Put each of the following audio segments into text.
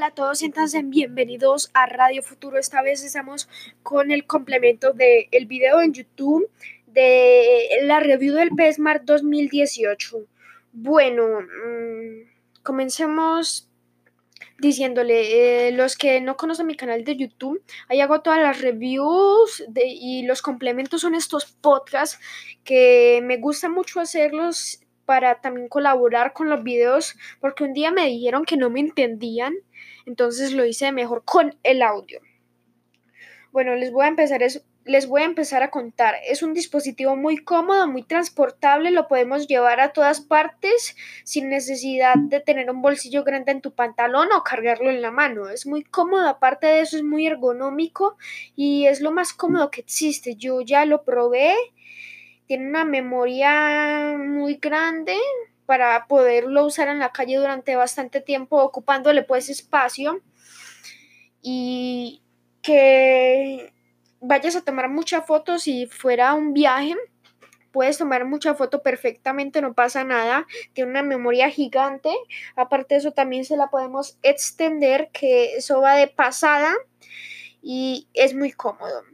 Hola a todos, siéntanse bienvenidos a Radio Futuro. Esta vez estamos con el complemento del el video en YouTube de la review del PESMAR 2018. Bueno, mmm, comencemos diciéndole, eh, los que no conocen mi canal de YouTube, ahí hago todas las reviews de, y los complementos son estos podcasts que me gusta mucho hacerlos para también colaborar con los videos porque un día me dijeron que no me entendían, entonces lo hice mejor con el audio. Bueno, les voy a empezar les voy a empezar a contar. Es un dispositivo muy cómodo, muy transportable, lo podemos llevar a todas partes sin necesidad de tener un bolsillo grande en tu pantalón o cargarlo en la mano. Es muy cómodo, aparte de eso es muy ergonómico y es lo más cómodo que existe. Yo ya lo probé tiene una memoria muy grande para poderlo usar en la calle durante bastante tiempo, ocupándole pues espacio y que vayas a tomar muchas fotos si fuera un viaje. Puedes tomar mucha foto perfectamente, no pasa nada. Tiene una memoria gigante. Aparte de eso, también se la podemos extender, que eso va de pasada y es muy cómodo.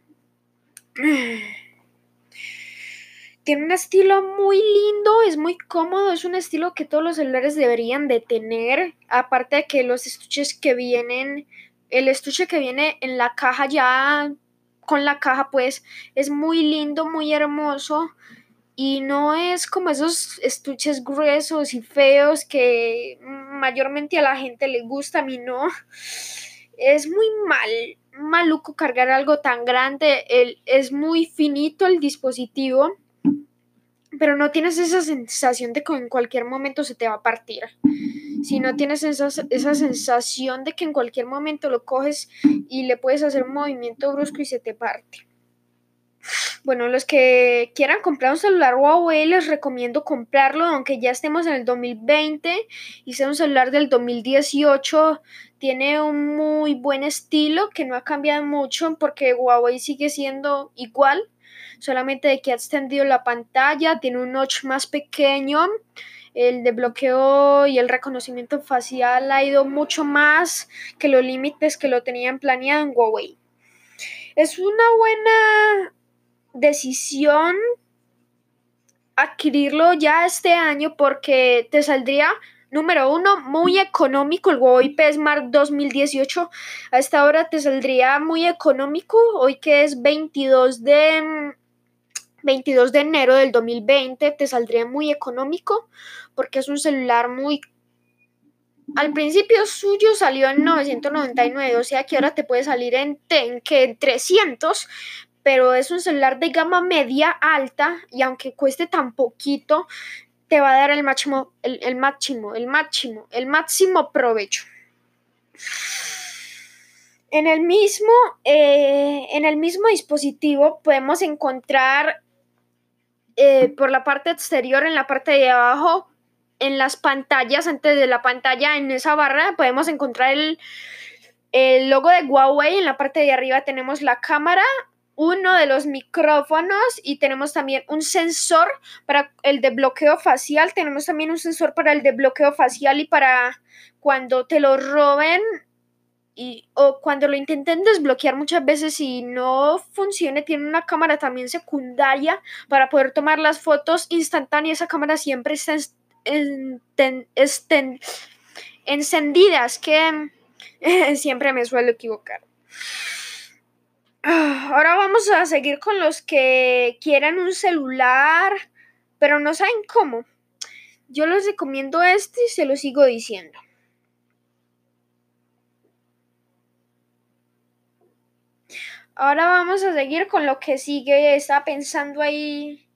Tiene un estilo muy lindo, es muy cómodo, es un estilo que todos los celulares deberían de tener, aparte de que los estuches que vienen, el estuche que viene en la caja ya con la caja pues es muy lindo, muy hermoso y no es como esos estuches gruesos y feos que mayormente a la gente le gusta, a mí no. Es muy mal, maluco cargar algo tan grande, el, es muy finito el dispositivo pero no tienes esa sensación de que en cualquier momento se te va a partir. Si no tienes esa, esa sensación de que en cualquier momento lo coges y le puedes hacer un movimiento brusco y se te parte. Bueno, los que quieran comprar un celular Huawei les recomiendo comprarlo, aunque ya estemos en el 2020 y sea un celular del 2018. Tiene un muy buen estilo que no ha cambiado mucho porque Huawei sigue siendo igual solamente de que ha extendido la pantalla, tiene un notch más pequeño, el desbloqueo y el reconocimiento facial ha ido mucho más que los límites que lo tenían planeado en Huawei. Es una buena decisión adquirirlo ya este año porque te saldría Número uno, muy económico, el Huawei P Smart 2018. A esta hora te saldría muy económico, hoy que es 22 de 22 de enero del 2020 te saldría muy económico porque es un celular muy... Al principio suyo salió en 999, o sea que ahora te puede salir en, en, en 300, pero es un celular de gama media alta y aunque cueste tan poquito, te va a dar el máximo, el, máximo, el máximo, el máximo provecho. En el mismo, eh, en el mismo dispositivo podemos encontrar eh, por la parte exterior, en la parte de abajo, en las pantallas, antes de la pantalla, en esa barra, podemos encontrar el, el logo de Huawei. En la parte de arriba tenemos la cámara, uno de los micrófonos y tenemos también un sensor para el desbloqueo facial. Tenemos también un sensor para el desbloqueo facial y para cuando te lo roben y, o cuando lo intenten desbloquear muchas veces y no funcione, tiene una cámara también secundaria para poder tomar las fotos instantáneas. Esa cámara siempre está encendida, es que siempre me suelo equivocar. Ahora vamos a seguir con los que quieran un celular, pero no saben cómo. Yo les recomiendo este y se lo sigo diciendo. Ahora vamos a seguir con lo que sigue. Estaba pensando ahí.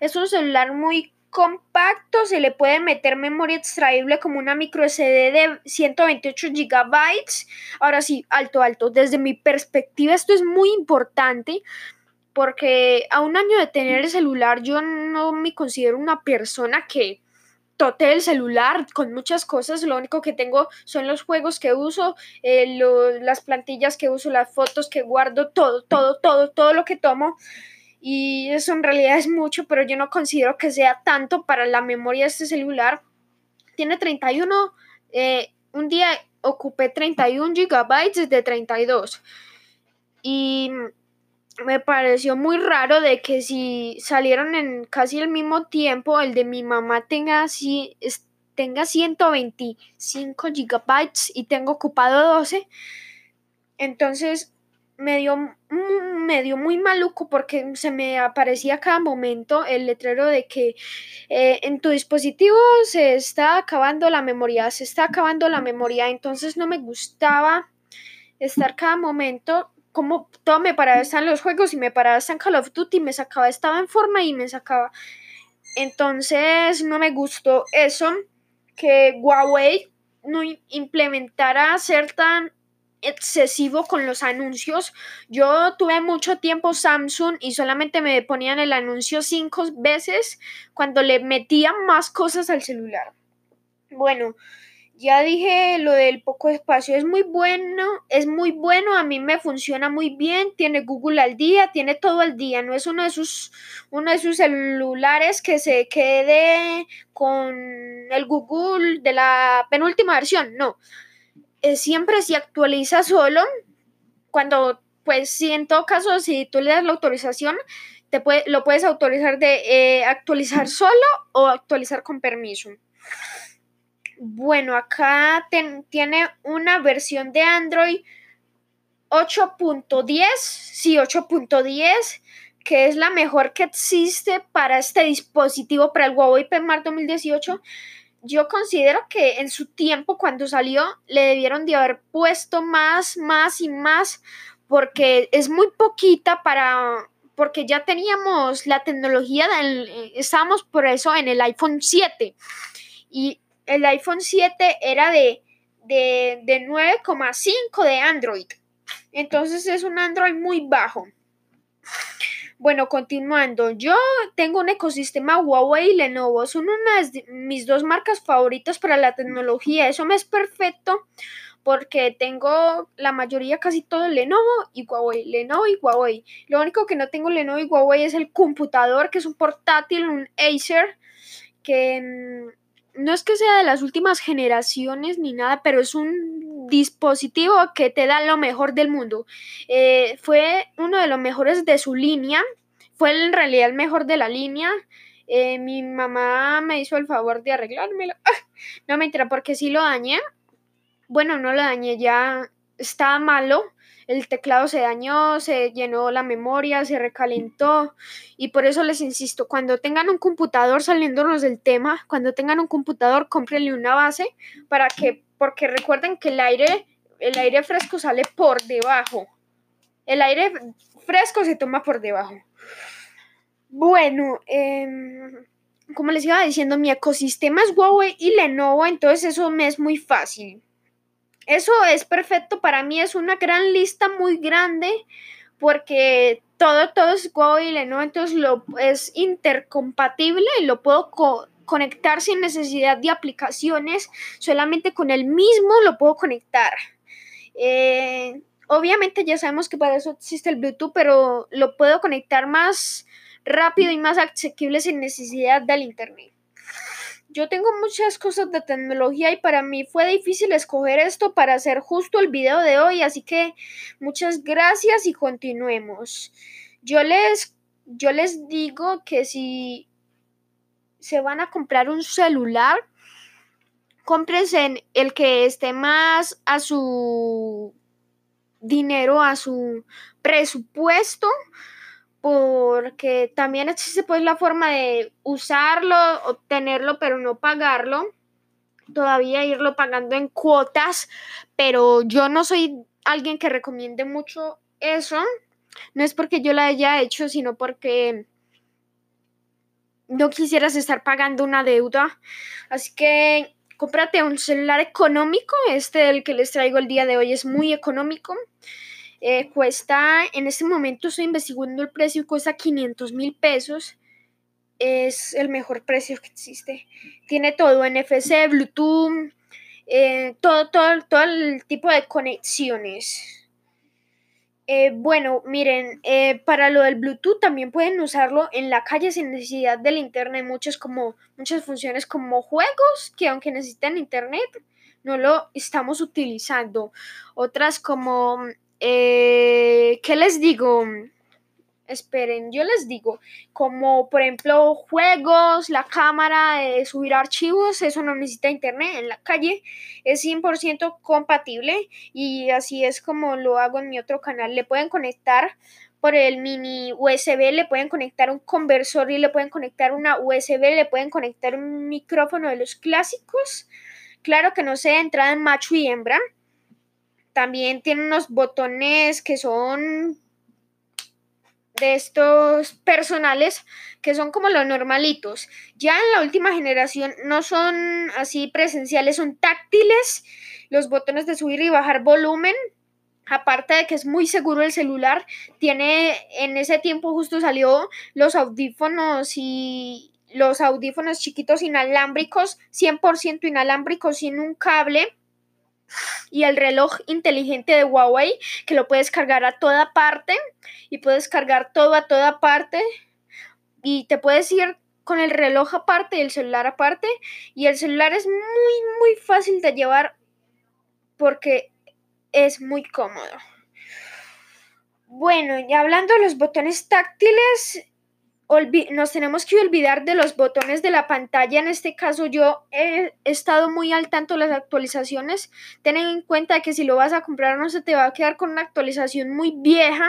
Es un celular muy compacto, se le puede meter memoria extraíble como una micro SD de 128 GB. Ahora sí, alto, alto. Desde mi perspectiva esto es muy importante porque a un año de tener el celular yo no me considero una persona que tote el celular con muchas cosas. Lo único que tengo son los juegos que uso, eh, las plantillas que uso, las fotos que guardo, todo, todo, todo, todo lo que tomo. Y eso en realidad es mucho, pero yo no considero que sea tanto para la memoria de este celular. Tiene 31, eh, un día ocupé 31 gigabytes de 32. Y me pareció muy raro de que si salieron en casi el mismo tiempo, el de mi mamá tenga así tenga 125 gigabytes y tengo ocupado 12. Entonces me dio, me dio muy maluco porque se me aparecía cada momento el letrero de que eh, en tu dispositivo se está acabando la memoria, se está acabando la memoria. Entonces no me gustaba estar cada momento como todo me paraba en los juegos y me paraba en Call of Duty, me sacaba, estaba en forma y me sacaba. Entonces no me gustó eso que Huawei no implementara ser tan excesivo con los anuncios. Yo tuve mucho tiempo Samsung y solamente me ponían el anuncio cinco veces cuando le metían más cosas al celular. Bueno, ya dije lo del poco espacio, es muy bueno, es muy bueno, a mí me funciona muy bien, tiene Google al día, tiene todo al día, no es uno de sus uno de sus celulares que se quede con el Google de la penúltima versión, no. Eh, siempre se actualiza solo cuando pues si en todo caso si tú le das la autorización te puede, lo puedes autorizar de eh, actualizar solo o actualizar con permiso. Bueno, acá tiene una versión de Android 8.10, sí, 8.10, que es la mejor que existe para este dispositivo, para el Huawei PMAR 2018. Yo considero que en su tiempo, cuando salió, le debieron de haber puesto más, más y más, porque es muy poquita para, porque ya teníamos la tecnología, del, estábamos por eso en el iPhone 7. Y el iPhone 7 era de, de, de 9,5 de Android. Entonces es un Android muy bajo. Bueno, continuando, yo tengo un ecosistema Huawei y Lenovo, son unas mis dos marcas favoritas para la tecnología, eso me es perfecto porque tengo la mayoría, casi todo Lenovo y Huawei, Lenovo y Huawei. Lo único que no tengo Lenovo y Huawei es el computador, que es un portátil, un Acer, que mm, no es que sea de las últimas generaciones ni nada, pero es un dispositivo que te da lo mejor del mundo. Eh, fue uno de los mejores de su línea, fue en realidad el mejor de la línea. Eh, mi mamá me hizo el favor de arreglármelo. no me entera porque sí lo dañé. Bueno, no lo dañé, ya estaba malo el teclado se dañó, se llenó la memoria, se recalentó y por eso les insisto, cuando tengan un computador saliéndonos del tema, cuando tengan un computador, cómprenle una base para que, porque recuerden que el aire, el aire fresco sale por debajo. El aire fresco se toma por debajo. Bueno, em, como les iba diciendo, mi ecosistema es Huawei y Lenovo, entonces eso me es muy fácil. Eso es perfecto, para mí es una gran lista muy grande porque todo, todo es Google, ¿no? Entonces lo, es intercompatible y lo puedo conectar sin necesidad de aplicaciones, solamente con el mismo lo puedo conectar. Eh, obviamente ya sabemos que para eso existe el Bluetooth, pero lo puedo conectar más rápido y más asequible sin necesidad del Internet. Yo tengo muchas cosas de tecnología y para mí fue difícil escoger esto para hacer justo el video de hoy, así que muchas gracias y continuemos. Yo les, yo les digo que si se van a comprar un celular, cómprense el que esté más a su dinero, a su presupuesto porque también existe pues la forma de usarlo, obtenerlo, pero no pagarlo, todavía irlo pagando en cuotas, pero yo no soy alguien que recomiende mucho eso, no es porque yo la haya hecho, sino porque no quisieras estar pagando una deuda, así que cómprate un celular económico, este el que les traigo el día de hoy es muy económico. Eh, cuesta, en este momento estoy investigando el precio, cuesta 500 mil pesos. Es el mejor precio que existe. Tiene todo, NFC, Bluetooth, eh, todo, todo, todo el tipo de conexiones. Eh, bueno, miren, para lo del Bluetooth también pueden usarlo en la calle sin necesidad del internet. Muchas, como, muchas funciones como juegos que aunque necesitan internet, no lo estamos utilizando. Otras como, eh, ¿qué les digo? Esperen, yo les digo, como por ejemplo juegos, la cámara, eh, subir archivos, eso no necesita internet en la calle, es 100% compatible y así es como lo hago en mi otro canal. Le pueden conectar por el mini USB, le pueden conectar un conversor y le pueden conectar una USB, le pueden conectar un micrófono de los clásicos. Claro que no sea entrada en macho y hembra. También tiene unos botones que son de estos personales que son como los normalitos. Ya en la última generación no son así presenciales, son táctiles. Los botones de subir y bajar volumen. Aparte de que es muy seguro el celular, tiene en ese tiempo justo salió los audífonos y los audífonos chiquitos inalámbricos, 100% inalámbricos sin un cable y el reloj inteligente de Huawei que lo puedes cargar a toda parte y puedes cargar todo a toda parte y te puedes ir con el reloj aparte y el celular aparte y el celular es muy muy fácil de llevar porque es muy cómodo. Bueno, ya hablando de los botones táctiles, nos tenemos que olvidar de los botones de la pantalla. En este caso yo he estado muy al tanto de las actualizaciones. Ten en cuenta que si lo vas a comprar no se te va a quedar con una actualización muy vieja.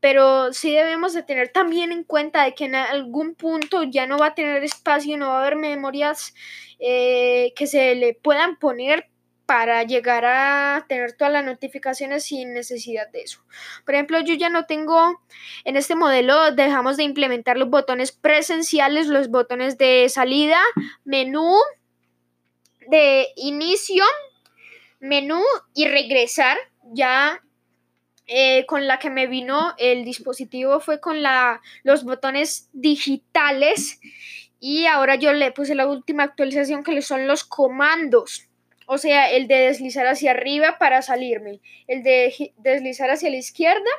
Pero sí debemos de tener también en cuenta de que en algún punto ya no va a tener espacio, no va a haber memorias eh, que se le puedan poner para llegar a tener todas las notificaciones sin necesidad de eso. Por ejemplo, yo ya no tengo, en este modelo dejamos de implementar los botones presenciales, los botones de salida, menú, de inicio, menú y regresar. Ya eh, con la que me vino el dispositivo fue con la, los botones digitales y ahora yo le puse la última actualización que son los comandos. O sea, el de deslizar hacia arriba para salirme, el de deslizar hacia la izquierda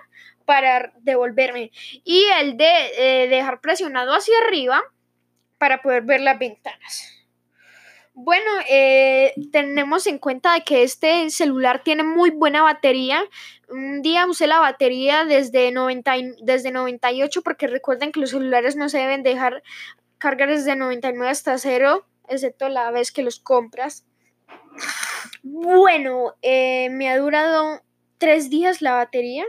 para devolverme y el de eh, dejar presionado hacia arriba para poder ver las ventanas. Bueno, eh, tenemos en cuenta que este celular tiene muy buena batería. Un día usé la batería desde, 90, desde 98 porque recuerden que los celulares no se deben dejar cargar desde 99 hasta 0, excepto la vez que los compras. Bueno, eh, me ha durado tres días la batería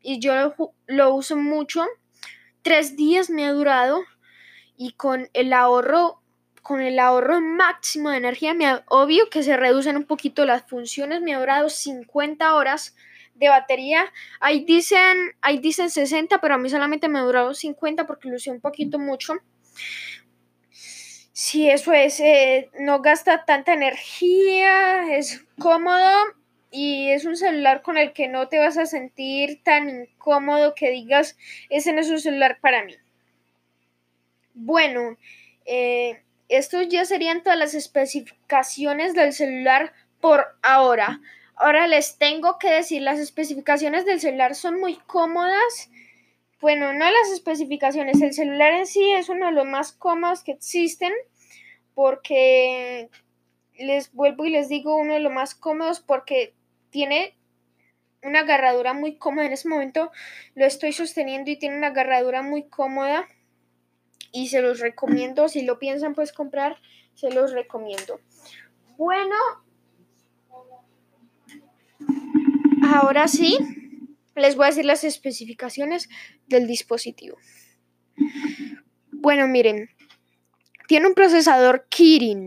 y yo lo, uso mucho. Tres días me ha durado y con el ahorro con el ahorro máximo de energía, me obvio que se reducen un poquito las funciones, me ha durado 50 horas de batería. Ahí dicen, ahí dicen 60, pero a mí solamente me ha durado 50 porque lo usé un poquito mucho. Sí, eso es, eh, no gasta tanta energía, es cómodo y es un celular con el que no te vas a sentir tan incómodo que digas, ese no es un celular para mí. Bueno, eh, estos ya serían todas las especificaciones del celular por ahora. Ahora les tengo que decir, las especificaciones del celular son muy cómodas. Bueno, no las especificaciones, el celular en sí es uno de los más cómodos que existen porque les vuelvo y les digo uno de los más cómodos porque tiene una agarradura muy cómoda. En ese momento lo estoy sosteniendo y tiene una agarradura muy cómoda y se los recomiendo. Si lo piensan pues comprar, se los recomiendo. Bueno, ahora sí, les voy a decir las especificaciones del dispositivo. Bueno, miren, tiene un procesador Kirin